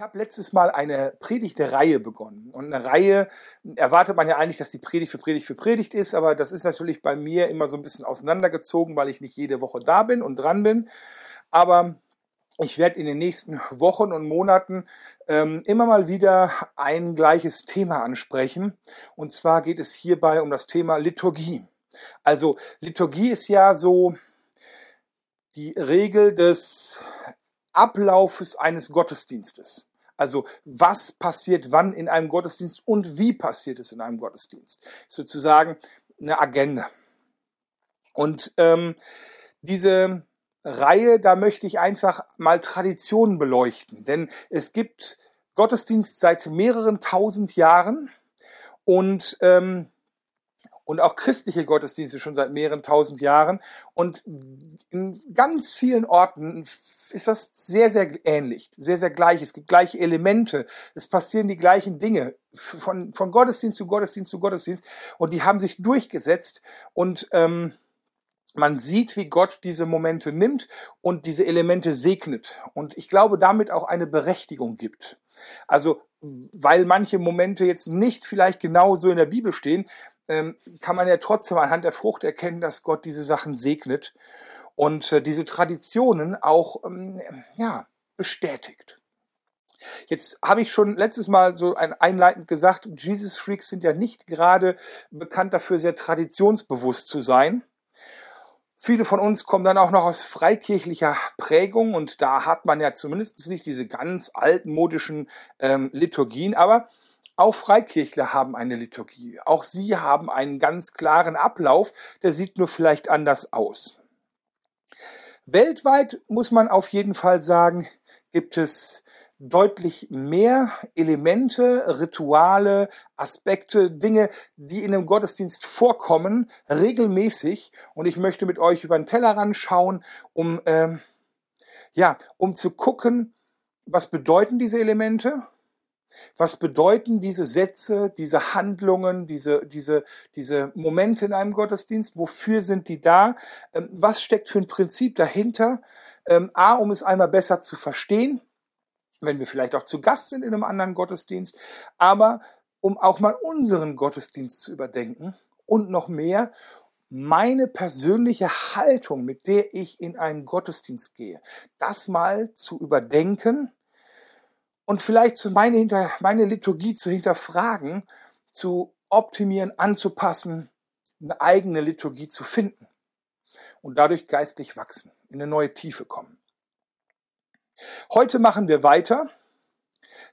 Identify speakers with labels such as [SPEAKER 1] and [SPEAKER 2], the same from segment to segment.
[SPEAKER 1] Ich habe letztes Mal eine Predigtereihe begonnen. Und eine Reihe erwartet man ja eigentlich, dass die Predigt für Predigt für Predigt ist, aber das ist natürlich bei mir immer so ein bisschen auseinandergezogen, weil ich nicht jede Woche da bin und dran bin. Aber ich werde in den nächsten Wochen und Monaten ähm, immer mal wieder ein gleiches Thema ansprechen. Und zwar geht es hierbei um das Thema Liturgie. Also Liturgie ist ja so die Regel des Ablaufes eines Gottesdienstes. Also was passiert wann in einem Gottesdienst und wie passiert es in einem Gottesdienst. Sozusagen eine Agenda. Und ähm, diese Reihe, da möchte ich einfach mal Traditionen beleuchten. Denn es gibt Gottesdienst seit mehreren tausend Jahren und ähm, und auch christliche Gottesdienste schon seit mehreren tausend Jahren. Und in ganz vielen Orten ist das sehr, sehr ähnlich, sehr, sehr gleich. Es gibt gleiche Elemente, es passieren die gleichen Dinge von, von Gottesdienst zu Gottesdienst zu Gottesdienst und die haben sich durchgesetzt und ähm, man sieht, wie Gott diese Momente nimmt und diese Elemente segnet und ich glaube damit auch eine Berechtigung gibt. Also weil manche Momente jetzt nicht vielleicht genau so in der Bibel stehen, ähm, kann man ja trotzdem anhand der Frucht erkennen, dass Gott diese Sachen segnet und äh, diese Traditionen auch ähm, ja, bestätigt. Jetzt habe ich schon letztes Mal so ein einleitend gesagt, Jesus Freaks sind ja nicht gerade bekannt dafür, sehr traditionsbewusst zu sein. Viele von uns kommen dann auch noch aus freikirchlicher Prägung und da hat man ja zumindest nicht diese ganz altmodischen ähm, Liturgien, aber auch Freikirchler haben eine Liturgie. Auch sie haben einen ganz klaren Ablauf, der sieht nur vielleicht anders aus. Weltweit muss man auf jeden Fall sagen, gibt es deutlich mehr Elemente, Rituale, Aspekte, Dinge, die in einem Gottesdienst vorkommen, regelmäßig. Und ich möchte mit euch über den Tellerrand schauen, um, ähm, ja, um zu gucken, was bedeuten diese Elemente? Was bedeuten diese Sätze, diese Handlungen, diese, diese, diese Momente in einem Gottesdienst? Wofür sind die da? Ähm, was steckt für ein Prinzip dahinter? Ähm, A, um es einmal besser zu verstehen wenn wir vielleicht auch zu Gast sind in einem anderen Gottesdienst, aber um auch mal unseren Gottesdienst zu überdenken und noch mehr, meine persönliche Haltung, mit der ich in einen Gottesdienst gehe, das mal zu überdenken und vielleicht zu meine, meine Liturgie zu hinterfragen, zu optimieren, anzupassen, eine eigene Liturgie zu finden und dadurch geistlich wachsen, in eine neue Tiefe kommen. Heute machen wir weiter.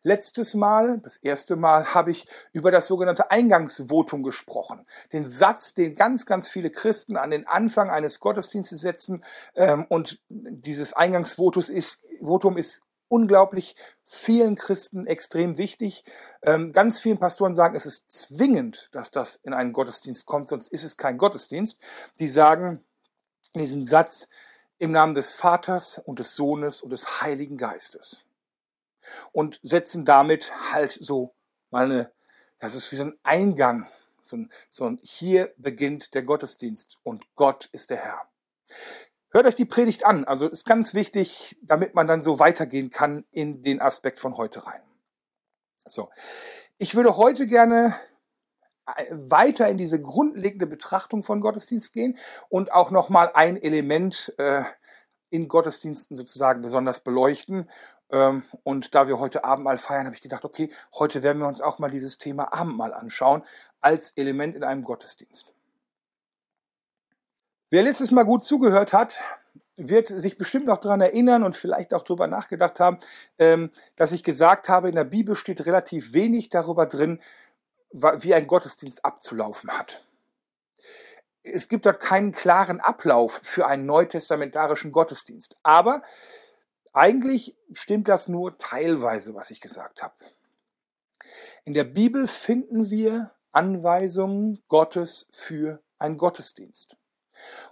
[SPEAKER 1] Letztes Mal, das erste Mal, habe ich über das sogenannte Eingangsvotum gesprochen. Den Satz, den ganz, ganz viele Christen an den Anfang eines Gottesdienstes setzen. Ähm, und dieses Eingangsvotum ist, Votum ist unglaublich vielen Christen extrem wichtig. Ähm, ganz vielen Pastoren sagen, es ist zwingend, dass das in einen Gottesdienst kommt, sonst ist es kein Gottesdienst. Die sagen diesen Satz, im Namen des Vaters und des Sohnes und des Heiligen Geistes. Und setzen damit halt so mal eine, das ist wie so ein Eingang, so ein, so ein, hier beginnt der Gottesdienst und Gott ist der Herr. Hört euch die Predigt an, also ist ganz wichtig, damit man dann so weitergehen kann in den Aspekt von heute rein. So. Ich würde heute gerne weiter in diese grundlegende Betrachtung von Gottesdienst gehen und auch nochmal ein Element äh, in Gottesdiensten sozusagen besonders beleuchten. Ähm, und da wir heute Abendmahl feiern, habe ich gedacht, okay, heute werden wir uns auch mal dieses Thema Abendmahl anschauen als Element in einem Gottesdienst. Wer letztes Mal gut zugehört hat, wird sich bestimmt noch daran erinnern und vielleicht auch darüber nachgedacht haben, ähm, dass ich gesagt habe, in der Bibel steht relativ wenig darüber drin, wie ein Gottesdienst abzulaufen hat. Es gibt dort keinen klaren Ablauf für einen neutestamentarischen Gottesdienst. Aber eigentlich stimmt das nur teilweise, was ich gesagt habe. In der Bibel finden wir Anweisungen Gottes für einen Gottesdienst.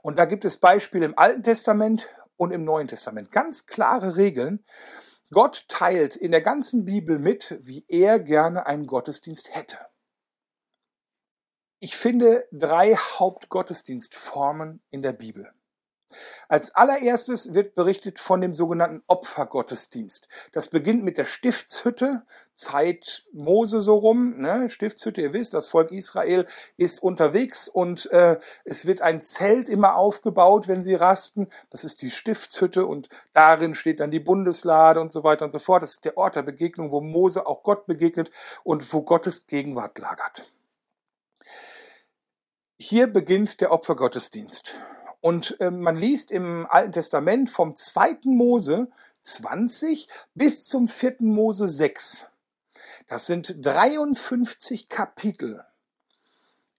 [SPEAKER 1] Und da gibt es Beispiele im Alten Testament und im Neuen Testament. Ganz klare Regeln. Gott teilt in der ganzen Bibel mit, wie er gerne einen Gottesdienst hätte. Ich finde drei Hauptgottesdienstformen in der Bibel. Als allererstes wird berichtet von dem sogenannten Opfergottesdienst. Das beginnt mit der Stiftshütte, Zeit Mose so rum. Ne? Stiftshütte, ihr wisst, das Volk Israel ist unterwegs und äh, es wird ein Zelt immer aufgebaut, wenn sie rasten. Das ist die Stiftshütte und darin steht dann die Bundeslade und so weiter und so fort. Das ist der Ort der Begegnung, wo Mose auch Gott begegnet und wo Gottes Gegenwart lagert. Hier beginnt der Opfergottesdienst. Und äh, man liest im Alten Testament vom 2. Mose 20 bis zum 4. Mose 6. Das sind 53 Kapitel.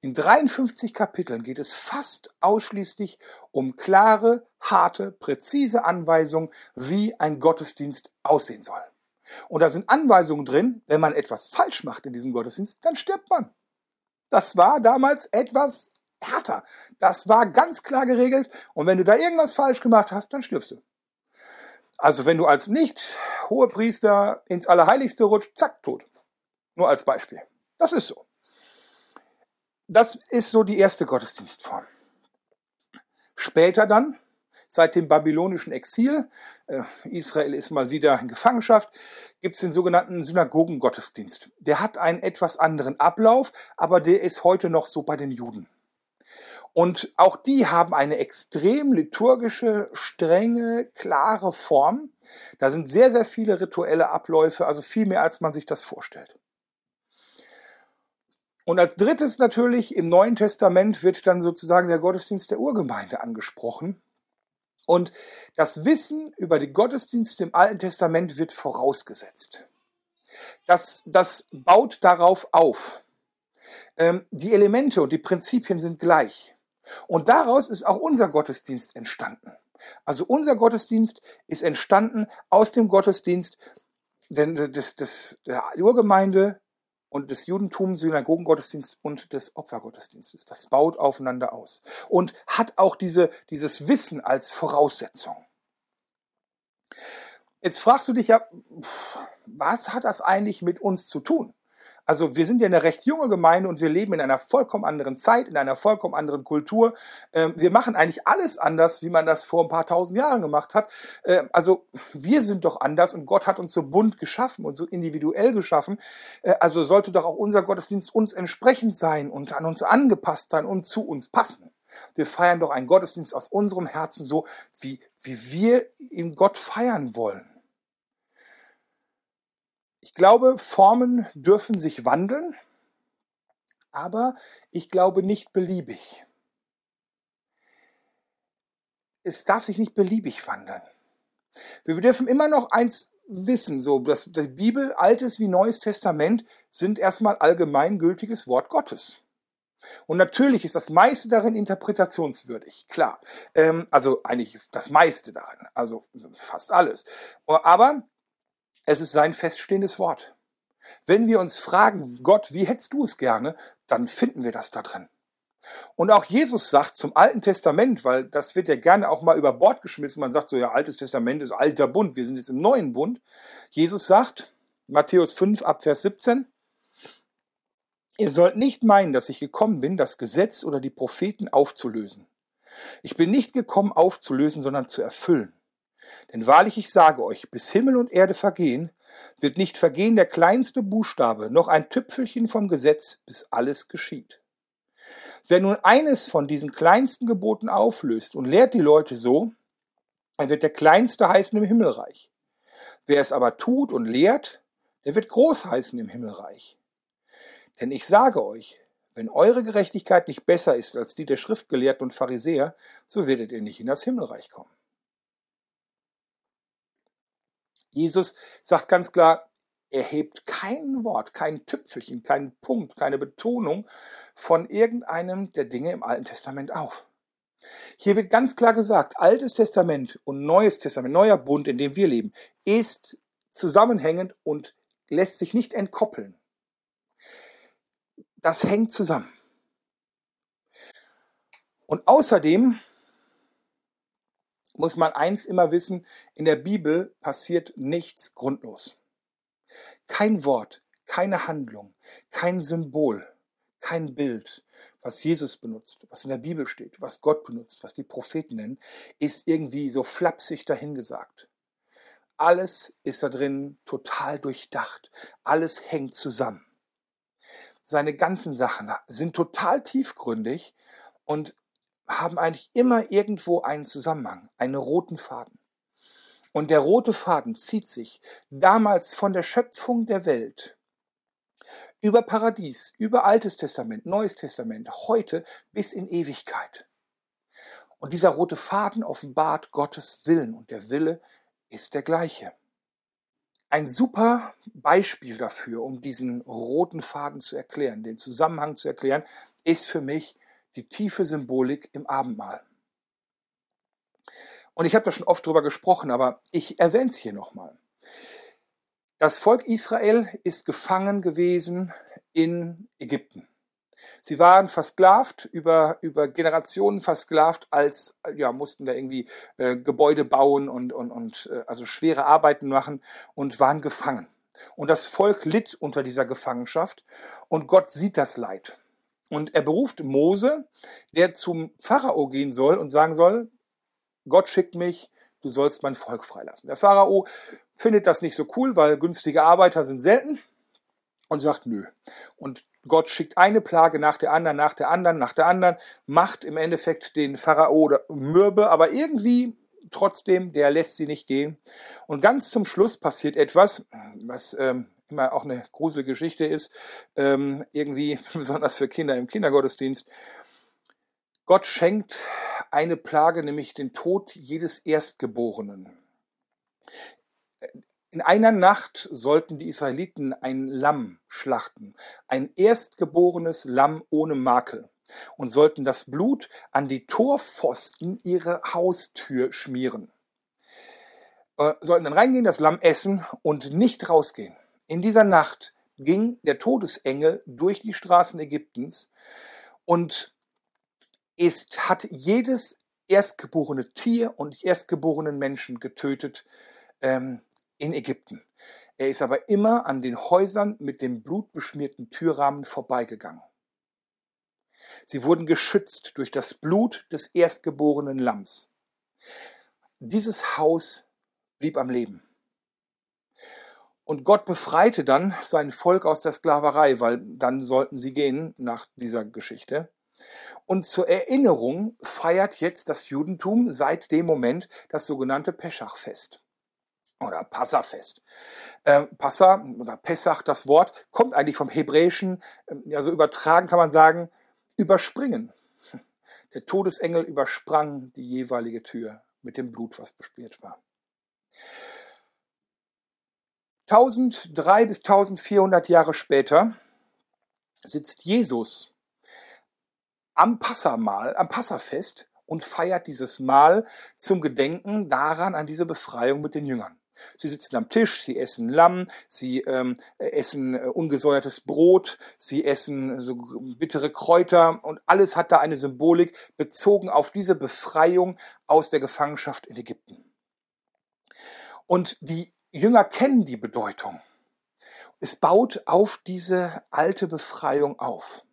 [SPEAKER 1] In 53 Kapiteln geht es fast ausschließlich um klare, harte, präzise Anweisungen, wie ein Gottesdienst aussehen soll. Und da sind Anweisungen drin, wenn man etwas falsch macht in diesem Gottesdienst, dann stirbt man. Das war damals etwas härter. Das war ganz klar geregelt. Und wenn du da irgendwas falsch gemacht hast, dann stirbst du. Also wenn du als nicht hohe Priester ins Allerheiligste rutscht, zack, tot. Nur als Beispiel. Das ist so. Das ist so die erste Gottesdienstform. Später dann, seit dem babylonischen Exil, äh, Israel ist mal wieder in Gefangenschaft, gibt es den sogenannten Synagogengottesdienst. Der hat einen etwas anderen Ablauf, aber der ist heute noch so bei den Juden. Und auch die haben eine extrem liturgische, strenge, klare Form. Da sind sehr, sehr viele rituelle Abläufe, also viel mehr, als man sich das vorstellt. Und als drittes natürlich im Neuen Testament wird dann sozusagen der Gottesdienst der Urgemeinde angesprochen. Und das Wissen über die Gottesdienste im Alten Testament wird vorausgesetzt. Das, das baut darauf auf. Ähm, die Elemente und die Prinzipien sind gleich. Und daraus ist auch unser Gottesdienst entstanden. Also unser Gottesdienst ist entstanden aus dem Gottesdienst des, des, der Urgemeinde und des Judentums, Synagogengottesdienst und des Opfergottesdienstes. Das baut aufeinander aus und hat auch diese, dieses Wissen als Voraussetzung. Jetzt fragst du dich ja, was hat das eigentlich mit uns zu tun? Also wir sind ja eine recht junge Gemeinde und wir leben in einer vollkommen anderen Zeit, in einer vollkommen anderen Kultur. Ähm, wir machen eigentlich alles anders, wie man das vor ein paar tausend Jahren gemacht hat. Ähm, also wir sind doch anders und Gott hat uns so bunt geschaffen und so individuell geschaffen. Äh, also sollte doch auch unser Gottesdienst uns entsprechend sein und an uns angepasst sein und zu uns passen. Wir feiern doch einen Gottesdienst aus unserem Herzen so, wie, wie wir ihn Gott feiern wollen. Ich glaube, Formen dürfen sich wandeln, aber ich glaube nicht beliebig. Es darf sich nicht beliebig wandeln. Wir dürfen immer noch eins wissen, so, dass die Bibel, Altes wie Neues Testament, sind erstmal allgemeingültiges Wort Gottes. Und natürlich ist das meiste darin interpretationswürdig, klar. Ähm, also eigentlich das meiste darin, also fast alles. Aber es ist sein feststehendes Wort. Wenn wir uns fragen, Gott, wie hättest du es gerne, dann finden wir das da drin. Und auch Jesus sagt zum Alten Testament, weil das wird ja gerne auch mal über Bord geschmissen, man sagt so, ja, Altes Testament ist alter Bund, wir sind jetzt im neuen Bund. Jesus sagt, Matthäus 5 ab Vers 17, Ihr sollt nicht meinen, dass ich gekommen bin, das Gesetz oder die Propheten aufzulösen. Ich bin nicht gekommen aufzulösen, sondern zu erfüllen. Denn wahrlich ich sage euch, bis Himmel und Erde vergehen, wird nicht vergehen der kleinste Buchstabe, noch ein Tüpfelchen vom Gesetz, bis alles geschieht. Wer nun eines von diesen kleinsten Geboten auflöst und lehrt die Leute so, dann wird der Kleinste heißen im Himmelreich. Wer es aber tut und lehrt, der wird groß heißen im Himmelreich. Denn ich sage euch, wenn eure Gerechtigkeit nicht besser ist als die der Schriftgelehrten und Pharisäer, so werdet ihr nicht in das Himmelreich kommen. Jesus sagt ganz klar, er hebt kein Wort, kein Tüpfelchen, keinen Punkt, keine Betonung von irgendeinem der Dinge im Alten Testament auf. Hier wird ganz klar gesagt, Altes Testament und Neues Testament, neuer Bund, in dem wir leben, ist zusammenhängend und lässt sich nicht entkoppeln. Das hängt zusammen. Und außerdem muss man eins immer wissen, in der Bibel passiert nichts grundlos. Kein Wort, keine Handlung, kein Symbol, kein Bild, was Jesus benutzt, was in der Bibel steht, was Gott benutzt, was die Propheten nennen, ist irgendwie so flapsig dahingesagt. Alles ist da drin total durchdacht. Alles hängt zusammen. Seine ganzen Sachen sind total tiefgründig und haben eigentlich immer irgendwo einen Zusammenhang, einen roten Faden. Und der rote Faden zieht sich damals von der Schöpfung der Welt über Paradies, über Altes Testament, Neues Testament, heute bis in Ewigkeit. Und dieser rote Faden offenbart Gottes Willen und der Wille ist der gleiche. Ein super Beispiel dafür, um diesen roten Faden zu erklären, den Zusammenhang zu erklären, ist für mich die tiefe Symbolik im Abendmahl. Und ich habe da schon oft drüber gesprochen, aber ich erwähne es hier nochmal. Das Volk Israel ist gefangen gewesen in Ägypten. Sie waren versklavt, über, über Generationen versklavt, als, ja, mussten da irgendwie äh, Gebäude bauen und, und, und äh, also schwere Arbeiten machen und waren gefangen. Und das Volk litt unter dieser Gefangenschaft und Gott sieht das Leid. Und er beruft Mose, der zum Pharao gehen soll und sagen soll, Gott schickt mich, du sollst mein Volk freilassen. Der Pharao findet das nicht so cool, weil günstige Arbeiter sind selten und sagt nö. Und Gott schickt eine Plage nach der anderen, nach der anderen, nach der anderen, macht im Endeffekt den Pharao mürbe, aber irgendwie trotzdem, der lässt sie nicht gehen. Und ganz zum Schluss passiert etwas, was ähm, immer auch eine gruselige Geschichte ist, ähm, irgendwie besonders für Kinder im Kindergottesdienst. Gott schenkt eine Plage, nämlich den Tod jedes Erstgeborenen. In einer Nacht sollten die Israeliten ein Lamm schlachten, ein erstgeborenes Lamm ohne Makel, und sollten das Blut an die Torpfosten ihrer Haustür schmieren. Äh, sollten dann reingehen, das Lamm essen und nicht rausgehen. In dieser Nacht ging der Todesengel durch die Straßen Ägyptens und ist, hat jedes erstgeborene Tier und erstgeborenen Menschen getötet ähm, in Ägypten. Er ist aber immer an den Häusern mit dem blutbeschmierten Türrahmen vorbeigegangen. Sie wurden geschützt durch das Blut des erstgeborenen Lamms. Dieses Haus blieb am Leben. Und Gott befreite dann sein Volk aus der Sklaverei, weil dann sollten sie gehen nach dieser Geschichte. Und zur Erinnerung feiert jetzt das Judentum seit dem Moment das sogenannte Peschachfest oder Passafest. Äh, Passa oder Pessach, das Wort, kommt eigentlich vom Hebräischen, also übertragen kann man sagen, überspringen. Der Todesengel übersprang die jeweilige Tür mit dem Blut, was bespielt war. 1003 bis 1400 Jahre später sitzt Jesus am Passamahl, am Passafest und feiert dieses Mahl zum Gedenken daran an diese Befreiung mit den Jüngern. Sie sitzen am Tisch, sie essen Lamm, sie ähm, essen äh, ungesäuertes Brot, sie essen so bittere Kräuter und alles hat da eine Symbolik bezogen auf diese Befreiung aus der Gefangenschaft in Ägypten. Und die Jünger kennen die Bedeutung. Es baut auf diese alte Befreiung auf.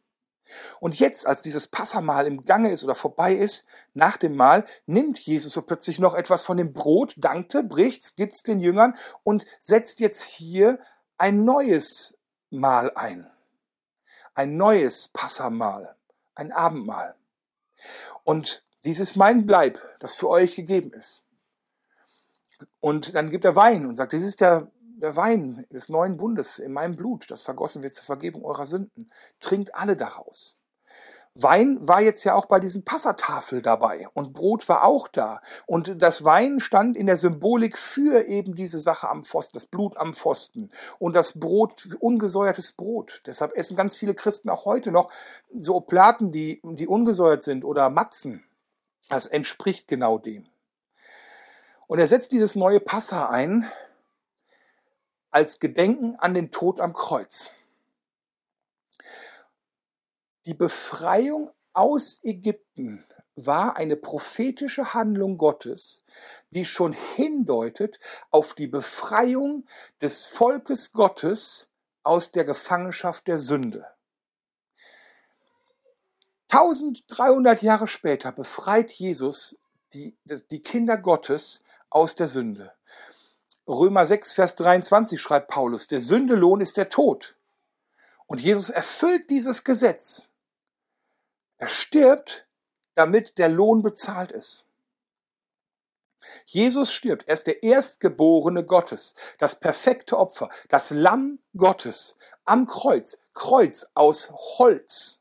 [SPEAKER 1] Und jetzt, als dieses Passamal im Gange ist oder vorbei ist, nach dem Mahl, nimmt Jesus so plötzlich noch etwas von dem Brot, dankte, bricht's, gibt's den Jüngern und setzt jetzt hier ein neues Mahl ein. Ein neues Passamal, ein Abendmahl. Und dies ist mein Bleib, das für euch gegeben ist. Und dann gibt er Wein und sagt, das ist der der Wein des neuen Bundes in meinem Blut, das vergossen wird zur Vergebung eurer Sünden. Trinkt alle daraus. Wein war jetzt ja auch bei diesem Passatafel dabei und Brot war auch da. Und das Wein stand in der Symbolik für eben diese Sache am Pfosten, das Blut am Pfosten und das Brot, ungesäuertes Brot. Deshalb essen ganz viele Christen auch heute noch so Platen, die, die ungesäuert sind oder Matzen. Das entspricht genau dem. Und er setzt dieses neue Passa ein, als Gedenken an den Tod am Kreuz. Die Befreiung aus Ägypten war eine prophetische Handlung Gottes, die schon hindeutet auf die Befreiung des Volkes Gottes aus der Gefangenschaft der Sünde. 1300 Jahre später befreit Jesus die, die Kinder Gottes aus der Sünde. Römer 6, Vers 23 schreibt Paulus, der Sündelohn ist der Tod. Und Jesus erfüllt dieses Gesetz. Er stirbt, damit der Lohn bezahlt ist. Jesus stirbt. Er ist der Erstgeborene Gottes, das perfekte Opfer, das Lamm Gottes am Kreuz. Kreuz aus Holz.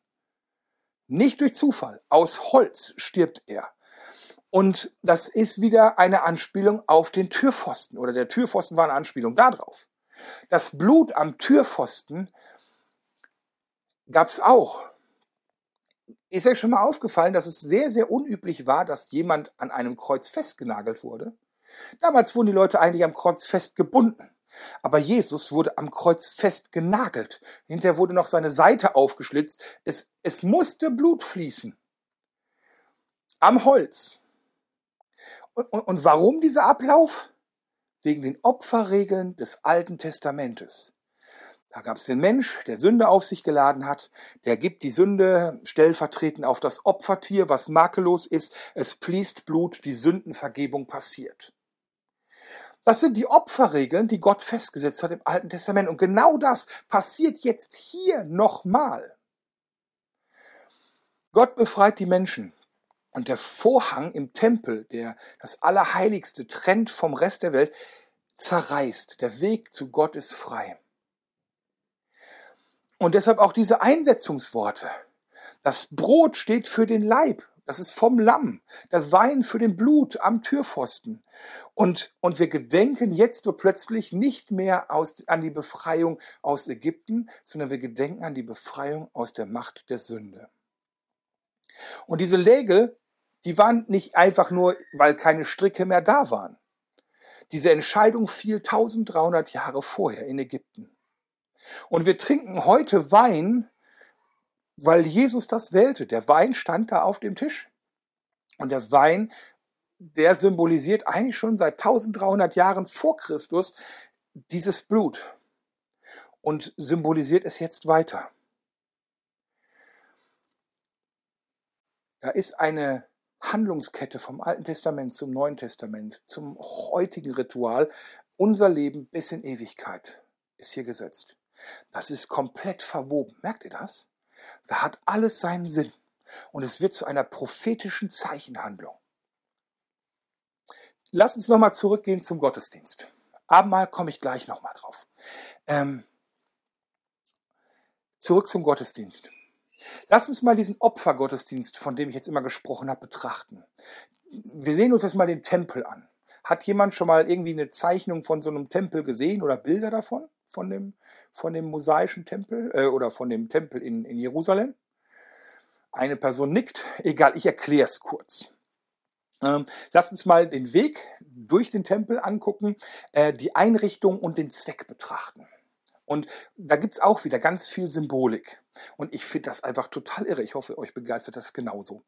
[SPEAKER 1] Nicht durch Zufall. Aus Holz stirbt er. Und das ist wieder eine Anspielung auf den Türpfosten. Oder der Türpfosten war eine Anspielung darauf. Das Blut am Türpfosten gab es auch. Ist euch schon mal aufgefallen, dass es sehr, sehr unüblich war, dass jemand an einem Kreuz festgenagelt wurde? Damals wurden die Leute eigentlich am Kreuz festgebunden. Aber Jesus wurde am Kreuz festgenagelt. Hinterher wurde noch seine Seite aufgeschlitzt. Es, es musste Blut fließen. Am Holz. Und, und, warum dieser Ablauf? Wegen den Opferregeln des Alten Testamentes. Da gab es den Mensch, der Sünde auf sich geladen hat, der gibt die Sünde stellvertretend auf das Opfertier, was makellos ist, es fließt Blut, die Sündenvergebung passiert. Das sind die Opferregeln, die Gott festgesetzt hat im Alten Testament. Und genau das passiert jetzt hier nochmal. Gott befreit die Menschen. Und der Vorhang im Tempel, der das Allerheiligste trennt vom Rest der Welt, zerreißt. Der Weg zu Gott ist frei. Und deshalb auch diese Einsetzungsworte. Das Brot steht für den Leib. Das ist vom Lamm. Das Wein für den Blut am Türpfosten. Und, und wir gedenken jetzt nur plötzlich nicht mehr aus, an die Befreiung aus Ägypten, sondern wir gedenken an die Befreiung aus der Macht der Sünde. Und diese Regel, die waren nicht einfach nur, weil keine Stricke mehr da waren. Diese Entscheidung fiel 1300 Jahre vorher in Ägypten. Und wir trinken heute Wein, weil Jesus das wählte. Der Wein stand da auf dem Tisch. Und der Wein, der symbolisiert eigentlich schon seit 1300 Jahren vor Christus dieses Blut und symbolisiert es jetzt weiter. Da ist eine Handlungskette vom Alten Testament zum Neuen Testament, zum heutigen Ritual. Unser Leben bis in Ewigkeit ist hier gesetzt. Das ist komplett verwoben. Merkt ihr das? Da hat alles seinen Sinn. Und es wird zu einer prophetischen Zeichenhandlung. Lass uns nochmal zurückgehen zum Gottesdienst. Abendmahl komme ich gleich nochmal drauf. Ähm, zurück zum Gottesdienst. Lass uns mal diesen Opfergottesdienst, von dem ich jetzt immer gesprochen habe, betrachten. Wir sehen uns jetzt mal den Tempel an. Hat jemand schon mal irgendwie eine Zeichnung von so einem Tempel gesehen oder Bilder davon? von dem, von dem mosaischen Tempel äh, oder von dem Tempel in, in Jerusalem. Eine Person nickt. Egal, ich erkläre es kurz. Ähm, lasst uns mal den Weg durch den Tempel angucken, äh, die Einrichtung und den Zweck betrachten. Und da gibt es auch wieder ganz viel Symbolik. Und ich finde das einfach total irre. Ich hoffe, euch begeistert das genauso.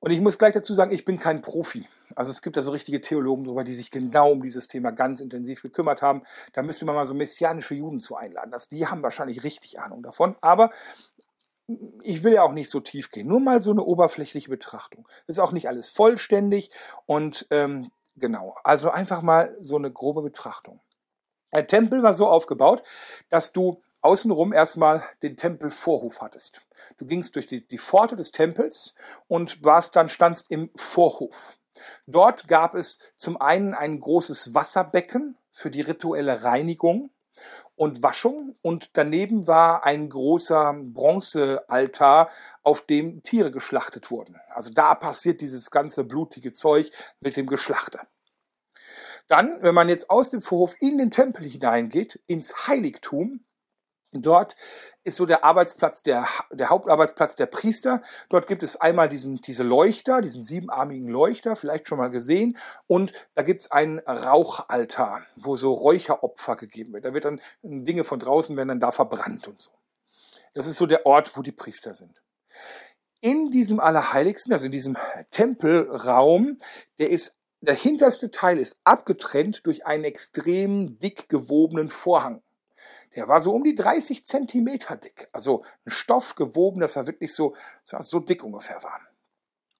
[SPEAKER 1] Und ich muss gleich dazu sagen, ich bin kein Profi. Also es gibt da so richtige Theologen drüber, die sich genau um dieses Thema ganz intensiv gekümmert haben. Da müsste man mal so messianische Juden zu einladen. Das, die haben wahrscheinlich richtig Ahnung davon. Aber ich will ja auch nicht so tief gehen. Nur mal so eine oberflächliche Betrachtung. Ist auch nicht alles vollständig. Und ähm, genau, also einfach mal so eine grobe Betrachtung. Der Tempel war so aufgebaut, dass du außenrum erstmal den Tempelvorhof hattest. Du gingst durch die, die Pforte des Tempels und warst dann standst im Vorhof. Dort gab es zum einen ein großes Wasserbecken für die rituelle Reinigung und Waschung und daneben war ein großer Bronzealtar, auf dem Tiere geschlachtet wurden. Also da passiert dieses ganze blutige Zeug mit dem Geschlachte. Dann, wenn man jetzt aus dem Vorhof in den Tempel hineingeht, ins Heiligtum, Dort ist so der Arbeitsplatz, der, der Hauptarbeitsplatz der Priester. Dort gibt es einmal diesen, diese Leuchter, diesen siebenarmigen Leuchter, vielleicht schon mal gesehen. Und da gibt es einen Rauchaltar, wo so Räucheropfer gegeben wird. Da wird dann Dinge von draußen werden dann da verbrannt und so. Das ist so der Ort, wo die Priester sind. In diesem Allerheiligsten, also in diesem Tempelraum, der ist der hinterste Teil ist abgetrennt durch einen extrem dick gewobenen Vorhang. der war so um die 30 Zentimeter dick. Also ein Stoff gewoben, dass er wirklich so, so dick ungefähr war.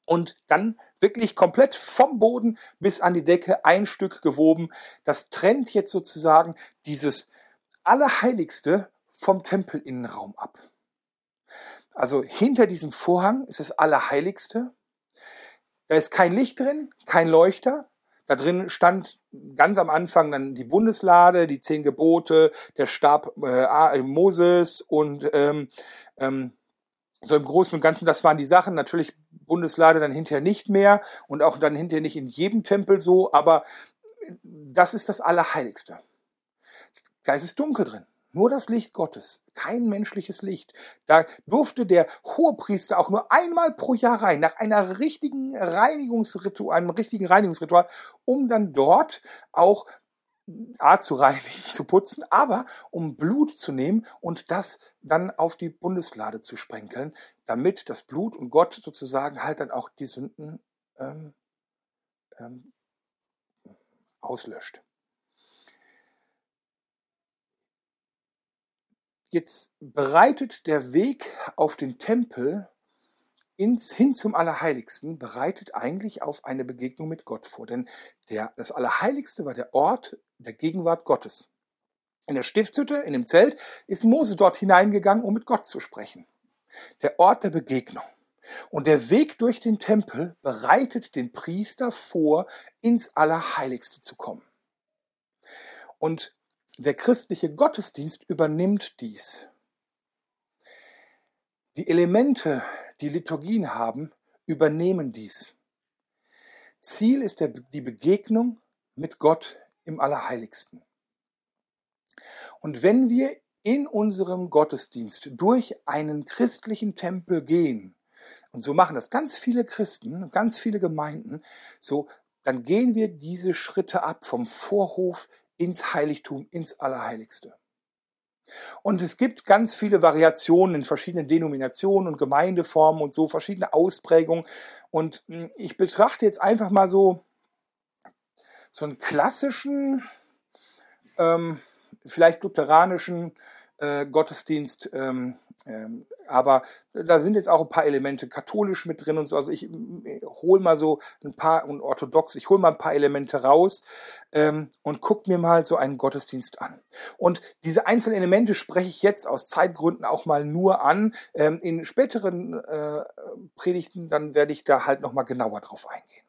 [SPEAKER 1] Und dann wirklich komplett vom Boden bis an die Decke ein Stück gewoben. Das trennt jetzt sozusagen dieses Allerheiligste vom Tempelinnenraum ab. Also hinter diesem Vorhang ist das Allerheiligste. Da ist kein Licht drin, kein Leuchter. Da drin stand ganz am Anfang dann die Bundeslade, die zehn Gebote, der Stab äh, Moses und ähm, ähm, so im Großen und Ganzen, das waren die Sachen. Natürlich Bundeslade dann hinterher nicht mehr und auch dann hinterher nicht in jedem Tempel so, aber das ist das Allerheiligste. Da ist es dunkel drin. Nur das Licht Gottes, kein menschliches Licht. Da durfte der Hohepriester auch nur einmal pro Jahr rein, nach einer richtigen Reinigungsritual, einem richtigen Reinigungsritual, um dann dort auch A zu reinigen, zu putzen, aber um Blut zu nehmen und das dann auf die Bundeslade zu sprenkeln, damit das Blut und Gott sozusagen halt dann auch die Sünden ähm, ähm, auslöscht. Jetzt bereitet der Weg auf den Tempel ins, hin zum Allerheiligsten, bereitet eigentlich auf eine Begegnung mit Gott vor. Denn der, das Allerheiligste war der Ort der Gegenwart Gottes. In der Stiftshütte, in dem Zelt, ist Mose dort hineingegangen, um mit Gott zu sprechen. Der Ort der Begegnung. Und der Weg durch den Tempel bereitet den Priester vor, ins Allerheiligste zu kommen. Und der christliche Gottesdienst übernimmt dies. Die Elemente, die Liturgien haben, übernehmen dies. Ziel ist der, die Begegnung mit Gott im Allerheiligsten. Und wenn wir in unserem Gottesdienst durch einen christlichen Tempel gehen, und so machen das ganz viele Christen, ganz viele Gemeinden, so, dann gehen wir diese Schritte ab vom Vorhof ins Heiligtum, ins Allerheiligste. Und es gibt ganz viele Variationen in verschiedenen Denominationen und Gemeindeformen und so verschiedene Ausprägungen. Und hm, ich betrachte jetzt einfach mal so, so einen klassischen, ähm, vielleicht lutheranischen äh, Gottesdienst ähm, ähm, aber da sind jetzt auch ein paar Elemente katholisch mit drin und so. Also ich hole mal so ein paar und orthodox, ich hole mal ein paar Elemente raus ähm, und guck mir mal so einen Gottesdienst an. Und diese einzelnen Elemente spreche ich jetzt aus Zeitgründen auch mal nur an. Ähm, in späteren äh, Predigten dann werde ich da halt noch mal genauer drauf eingehen.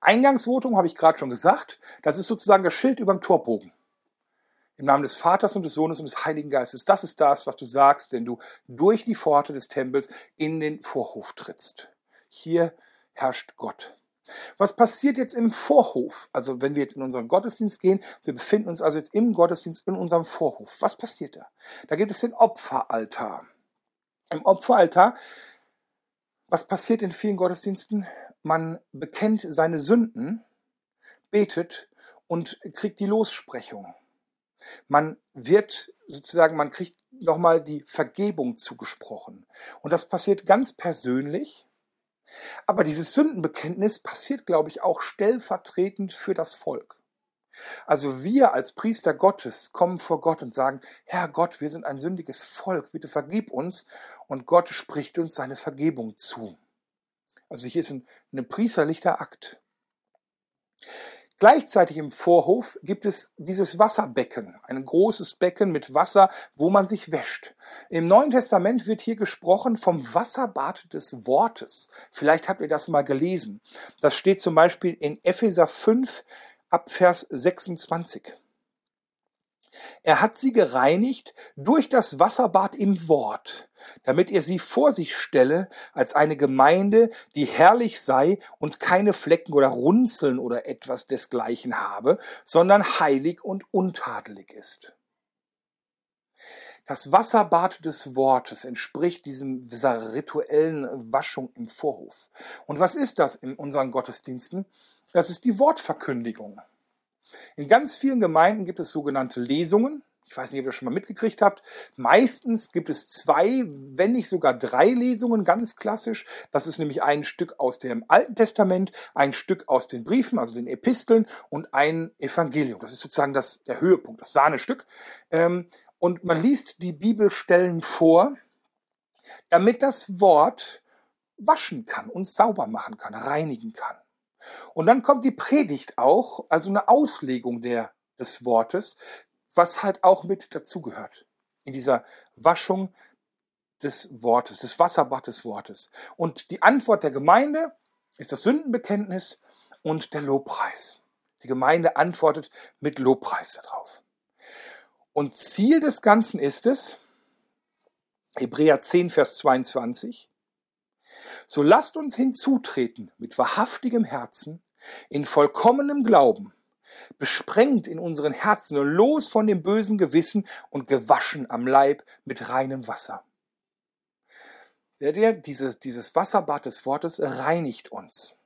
[SPEAKER 1] Eingangsvotum habe ich gerade schon gesagt. Das ist sozusagen das Schild über dem Torbogen. Im Namen des Vaters und des Sohnes und des Heiligen Geistes. Das ist das, was du sagst, wenn du durch die Pforte des Tempels in den Vorhof trittst. Hier herrscht Gott. Was passiert jetzt im Vorhof? Also wenn wir jetzt in unseren Gottesdienst gehen, wir befinden uns also jetzt im Gottesdienst in unserem Vorhof. Was passiert da? Da gibt es den Opferaltar. Im Opferaltar, was passiert in vielen Gottesdiensten? Man bekennt seine Sünden, betet und kriegt die Lossprechung. Man wird sozusagen, man kriegt nochmal die Vergebung zugesprochen. Und das passiert ganz persönlich. Aber dieses Sündenbekenntnis passiert, glaube ich, auch stellvertretend für das Volk. Also wir als Priester Gottes kommen vor Gott und sagen, Herr Gott, wir sind ein sündiges Volk, bitte vergib uns. Und Gott spricht uns seine Vergebung zu. Also hier ist ein, ein priesterlicher Akt. Gleichzeitig im Vorhof gibt es dieses Wasserbecken, ein großes Becken mit Wasser, wo man sich wäscht. Im Neuen Testament wird hier gesprochen vom Wasserbad des Wortes. Vielleicht habt ihr das mal gelesen. Das steht zum Beispiel in Epheser 5 ab Vers 26. Er hat sie gereinigt durch das Wasserbad im Wort, damit er sie vor sich stelle als eine Gemeinde, die herrlich sei und keine Flecken oder Runzeln oder etwas desgleichen habe, sondern heilig und untadelig ist. Das Wasserbad des Wortes entspricht diesem, dieser rituellen Waschung im Vorhof. Und was ist das in unseren Gottesdiensten? Das ist die Wortverkündigung. In ganz vielen Gemeinden gibt es sogenannte Lesungen. Ich weiß nicht, ob ihr das schon mal mitgekriegt habt. Meistens gibt es zwei, wenn nicht sogar drei Lesungen, ganz klassisch. Das ist nämlich ein Stück aus dem Alten Testament, ein Stück aus den Briefen, also den Episteln und ein Evangelium. Das ist sozusagen das, der Höhepunkt, das Sahnestück. Ähm, und man liest die Bibelstellen vor, damit das Wort waschen kann, uns sauber machen kann, reinigen kann. Und dann kommt die Predigt auch, also eine Auslegung der, des Wortes, was halt auch mit dazugehört. In dieser Waschung des Wortes, des Wasserbad des Wortes. Und die Antwort der Gemeinde ist das Sündenbekenntnis und der Lobpreis. Die Gemeinde antwortet mit Lobpreis darauf. Und Ziel des Ganzen ist es, Hebräer 10, Vers 22, so lasst uns hinzutreten mit wahrhaftigem Herzen, in vollkommenem Glauben, besprengt in unseren Herzen und los von dem bösen Gewissen und gewaschen am Leib mit reinem Wasser. Dieses, dieses Wasserbad des Wortes reinigt uns.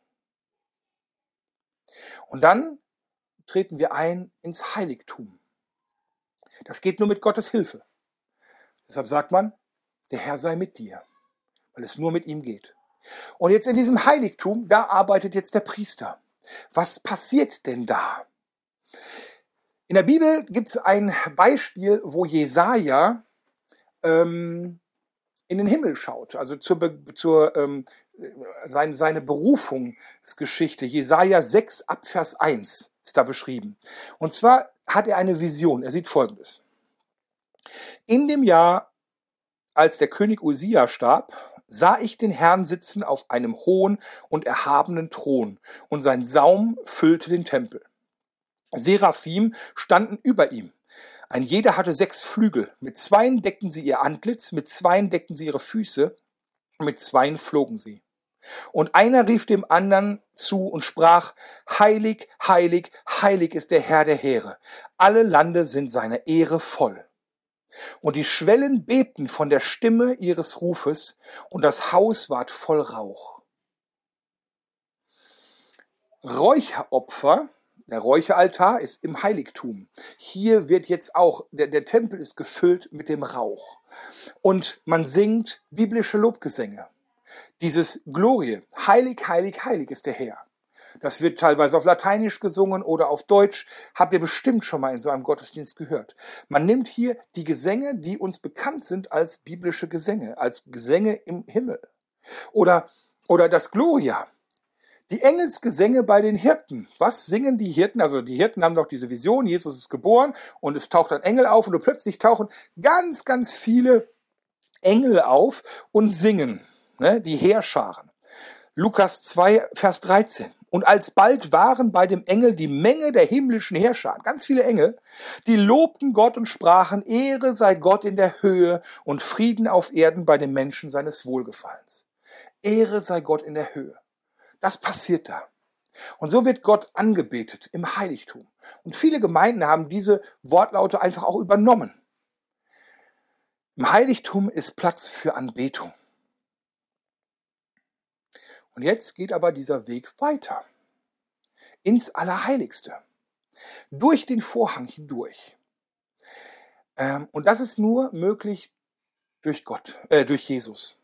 [SPEAKER 1] Und dann treten wir ein ins Heiligtum. Das geht nur mit Gottes Hilfe. Deshalb sagt man, der Herr sei mit dir, weil es nur mit ihm geht. Und jetzt in diesem Heiligtum, da arbeitet jetzt der Priester. Was passiert denn da? In der Bibel gibt es ein Beispiel, wo Jesaja ähm, in den Himmel schaut, also zur, zur ähm, seine, seine Berufungsgeschichte. Jesaja 6 ab Vers 1 ist da beschrieben. Und zwar hat er eine Vision. Er sieht folgendes. In dem Jahr, als der König Usia starb, sah ich den Herrn sitzen auf einem hohen und erhabenen Thron, und sein Saum füllte den Tempel. Seraphim standen über ihm. Ein jeder hatte sechs Flügel. Mit zweien deckten sie ihr Antlitz, mit zweien deckten sie ihre Füße, mit zweien flogen sie. Und einer rief dem anderen zu und sprach, Heilig, heilig, heilig ist der Herr der Heere. Alle Lande sind seiner Ehre voll. Und die Schwellen bebten von der Stimme ihres Rufes, und das Haus ward voll Rauch. Räucheropfer der Räucheraltar ist im Heiligtum. Hier wird jetzt auch, der, der Tempel ist gefüllt mit dem Rauch. Und man singt biblische Lobgesänge. Dieses Glorie, heilig, heilig, heilig ist der Herr. Das wird teilweise auf Lateinisch gesungen oder auf Deutsch. Habt ihr bestimmt schon mal in so einem Gottesdienst gehört. Man nimmt hier die Gesänge, die uns bekannt sind als biblische Gesänge, als Gesänge im Himmel. Oder, oder das Gloria. Die Engelsgesänge bei den Hirten. Was singen die Hirten? Also die Hirten haben doch diese Vision, Jesus ist geboren und es taucht ein Engel auf und plötzlich tauchen ganz, ganz viele Engel auf und singen, ne, die Heerscharen. Lukas 2, Vers 13. Und alsbald waren bei dem Engel die Menge der himmlischen Herrscher, ganz viele Engel, die lobten Gott und sprachen, Ehre sei Gott in der Höhe und Frieden auf Erden bei den Menschen seines Wohlgefallens. Ehre sei Gott in der Höhe. Das passiert da. Und so wird Gott angebetet im Heiligtum. Und viele Gemeinden haben diese Wortlaute einfach auch übernommen. Im Heiligtum ist Platz für Anbetung. Und jetzt geht aber dieser Weg weiter. Ins Allerheiligste. Durch den Vorhang hindurch. Ähm, und das ist nur möglich durch Gott, äh, durch Jesus.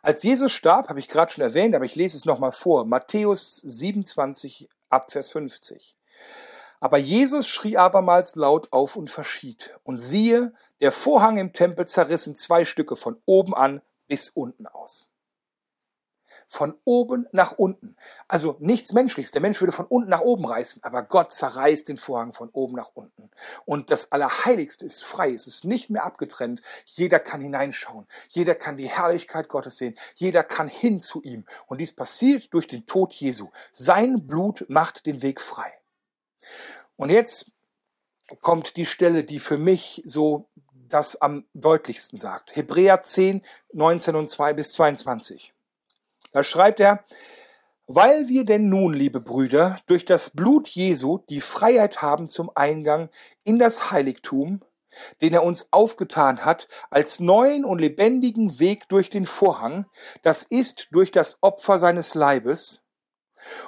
[SPEAKER 1] Als Jesus starb, habe ich gerade schon erwähnt, aber ich lese es nochmal vor. Matthäus 27 ab Vers 50. Aber Jesus schrie abermals laut auf und verschied. Und siehe, der Vorhang im Tempel zerrissen zwei Stücke von oben an bis unten aus von oben nach unten. Also nichts Menschliches. Der Mensch würde von unten nach oben reißen, aber Gott zerreißt den Vorhang von oben nach unten. Und das Allerheiligste ist frei. Es ist nicht mehr abgetrennt. Jeder kann hineinschauen. Jeder kann die Herrlichkeit Gottes sehen. Jeder kann hin zu ihm. Und dies passiert durch den Tod Jesu. Sein Blut macht den Weg frei. Und jetzt kommt die Stelle, die für mich so das am deutlichsten sagt. Hebräer 10, 19 und 2 bis 22. Da schreibt er, weil wir denn nun, liebe Brüder, durch das Blut Jesu die Freiheit haben zum Eingang in das Heiligtum, den er uns aufgetan hat, als neuen und lebendigen Weg durch den Vorhang, das ist durch das Opfer seines Leibes,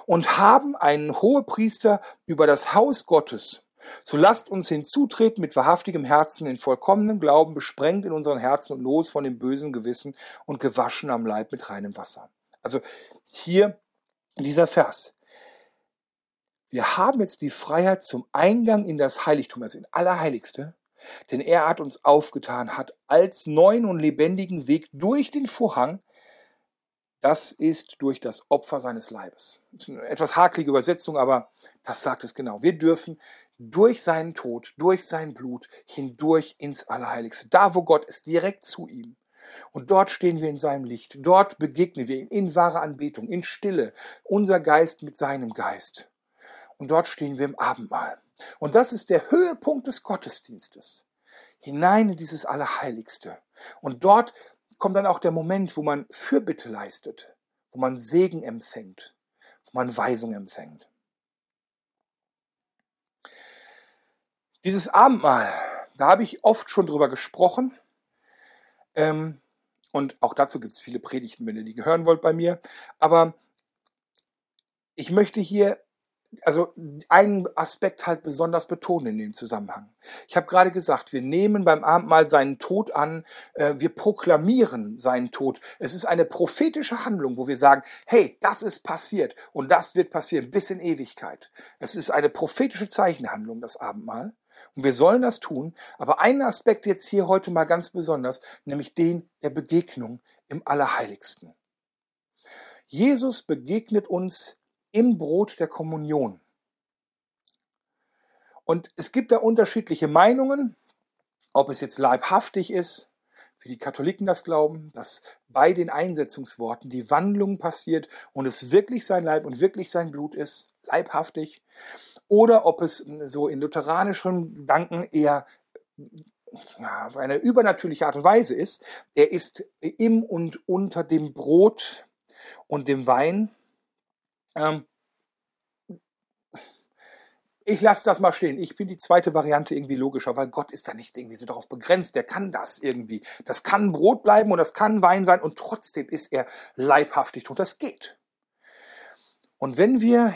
[SPEAKER 1] und haben einen Hohepriester über das Haus Gottes, So lasst uns hinzutreten mit wahrhaftigem Herzen, in vollkommenem Glauben, besprengt in unseren Herzen und los von dem bösen Gewissen und gewaschen am Leib mit reinem Wasser. Also hier dieser Vers. Wir haben jetzt die Freiheit zum Eingang in das Heiligtum, also in Allerheiligste, denn er hat uns aufgetan, hat als neuen und lebendigen Weg durch den Vorhang, das ist durch das Opfer seines Leibes. eine etwas hakelige Übersetzung, aber das sagt es genau. Wir dürfen durch seinen Tod, durch sein Blut hindurch ins Allerheiligste. Da, wo Gott ist, direkt zu ihm. Und dort stehen wir in seinem Licht. Dort begegnen wir ihm in wahrer Anbetung, in Stille, unser Geist mit seinem Geist. Und dort stehen wir im Abendmahl. Und das ist der Höhepunkt des Gottesdienstes. Hinein in dieses Allerheiligste. Und dort kommt dann auch der Moment, wo man Fürbitte leistet, wo man Segen empfängt, wo man Weisung empfängt. Dieses Abendmahl, da habe ich oft schon drüber gesprochen. Ähm, und auch dazu gibt es viele Predigten, wenn ihr die hören wollt bei mir. Aber ich möchte hier also einen Aspekt halt besonders betonen in dem Zusammenhang. Ich habe gerade gesagt, wir nehmen beim Abendmahl seinen Tod an, äh, wir proklamieren seinen Tod. Es ist eine prophetische Handlung, wo wir sagen, hey, das ist passiert und das wird passieren bis in Ewigkeit. Es ist eine prophetische Zeichenhandlung, das Abendmahl. Und wir sollen das tun. Aber einen Aspekt jetzt hier heute mal ganz besonders, nämlich den der Begegnung im Allerheiligsten. Jesus begegnet uns im Brot der Kommunion. Und es gibt da unterschiedliche Meinungen, ob es jetzt leibhaftig ist, wie die Katholiken das glauben, dass bei den Einsetzungsworten die Wandlung passiert und es wirklich sein Leib und wirklich sein Blut ist, leibhaftig, oder ob es so in lutheranischen Gedanken eher ja, auf eine übernatürliche Art und Weise ist. Er ist im und unter dem Brot und dem Wein ähm, ich lasse das mal stehen. Ich finde die zweite Variante irgendwie logischer, weil Gott ist da nicht irgendwie so darauf begrenzt. Der kann das irgendwie. Das kann Brot bleiben und das kann Wein sein und trotzdem ist er leibhaftig und das geht. Und wenn wir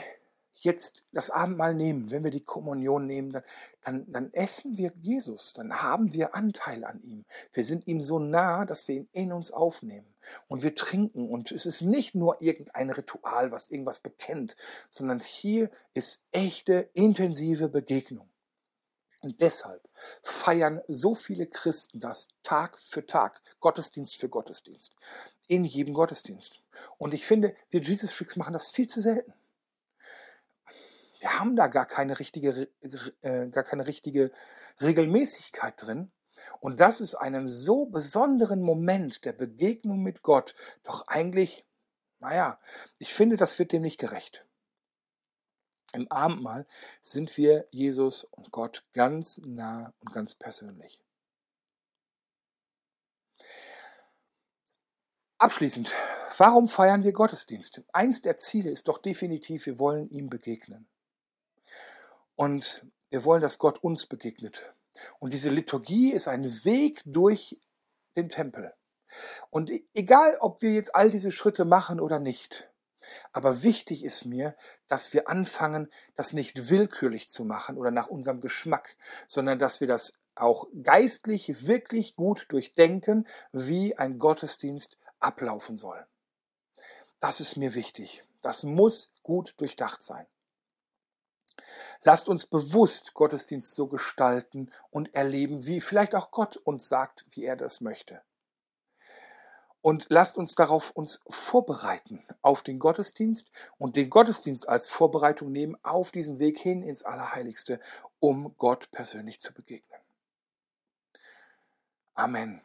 [SPEAKER 1] jetzt das Abendmahl nehmen, wenn wir die Kommunion nehmen, dann, dann, dann essen wir Jesus, dann haben wir Anteil an ihm. Wir sind ihm so nah, dass wir ihn in uns aufnehmen. Und wir trinken. Und es ist nicht nur irgendein Ritual, was irgendwas bekennt, sondern hier ist echte, intensive Begegnung. Und deshalb feiern so viele Christen das Tag für Tag, Gottesdienst für Gottesdienst, in jedem Gottesdienst. Und ich finde, wir Jesus Freaks machen das viel zu selten wir haben da gar keine richtige, äh, gar keine richtige Regelmäßigkeit drin. Und das ist einem so besonderen Moment der Begegnung mit Gott doch eigentlich, naja, ich finde, das wird dem nicht gerecht. Im Abendmahl sind wir Jesus und Gott ganz nah und ganz persönlich. Abschließend, warum feiern wir Gottesdienst? Eins der Ziele ist doch definitiv, wir wollen ihm begegnen. Und wir wollen, dass Gott uns begegnet. Und diese Liturgie ist ein Weg durch den Tempel. Und e-, egal, ob wir jetzt all diese Schritte machen oder nicht, aber wichtig ist mir, dass wir anfangen, das nicht willkürlich zu machen oder nach unserem Geschmack, sondern dass wir das auch geistlich wirklich gut durchdenken, wie ein Gottesdienst ablaufen soll. Das ist mir wichtig. Das muss gut durchdacht sein. Lasst uns bewusst Gottesdienst so gestalten und erleben, wie vielleicht auch Gott uns sagt, wie er das möchte. Und lasst uns darauf uns vorbereiten auf den Gottesdienst und den Gottesdienst als Vorbereitung nehmen auf diesen Weg hin ins Allerheiligste, um Gott persönlich zu begegnen. Amen.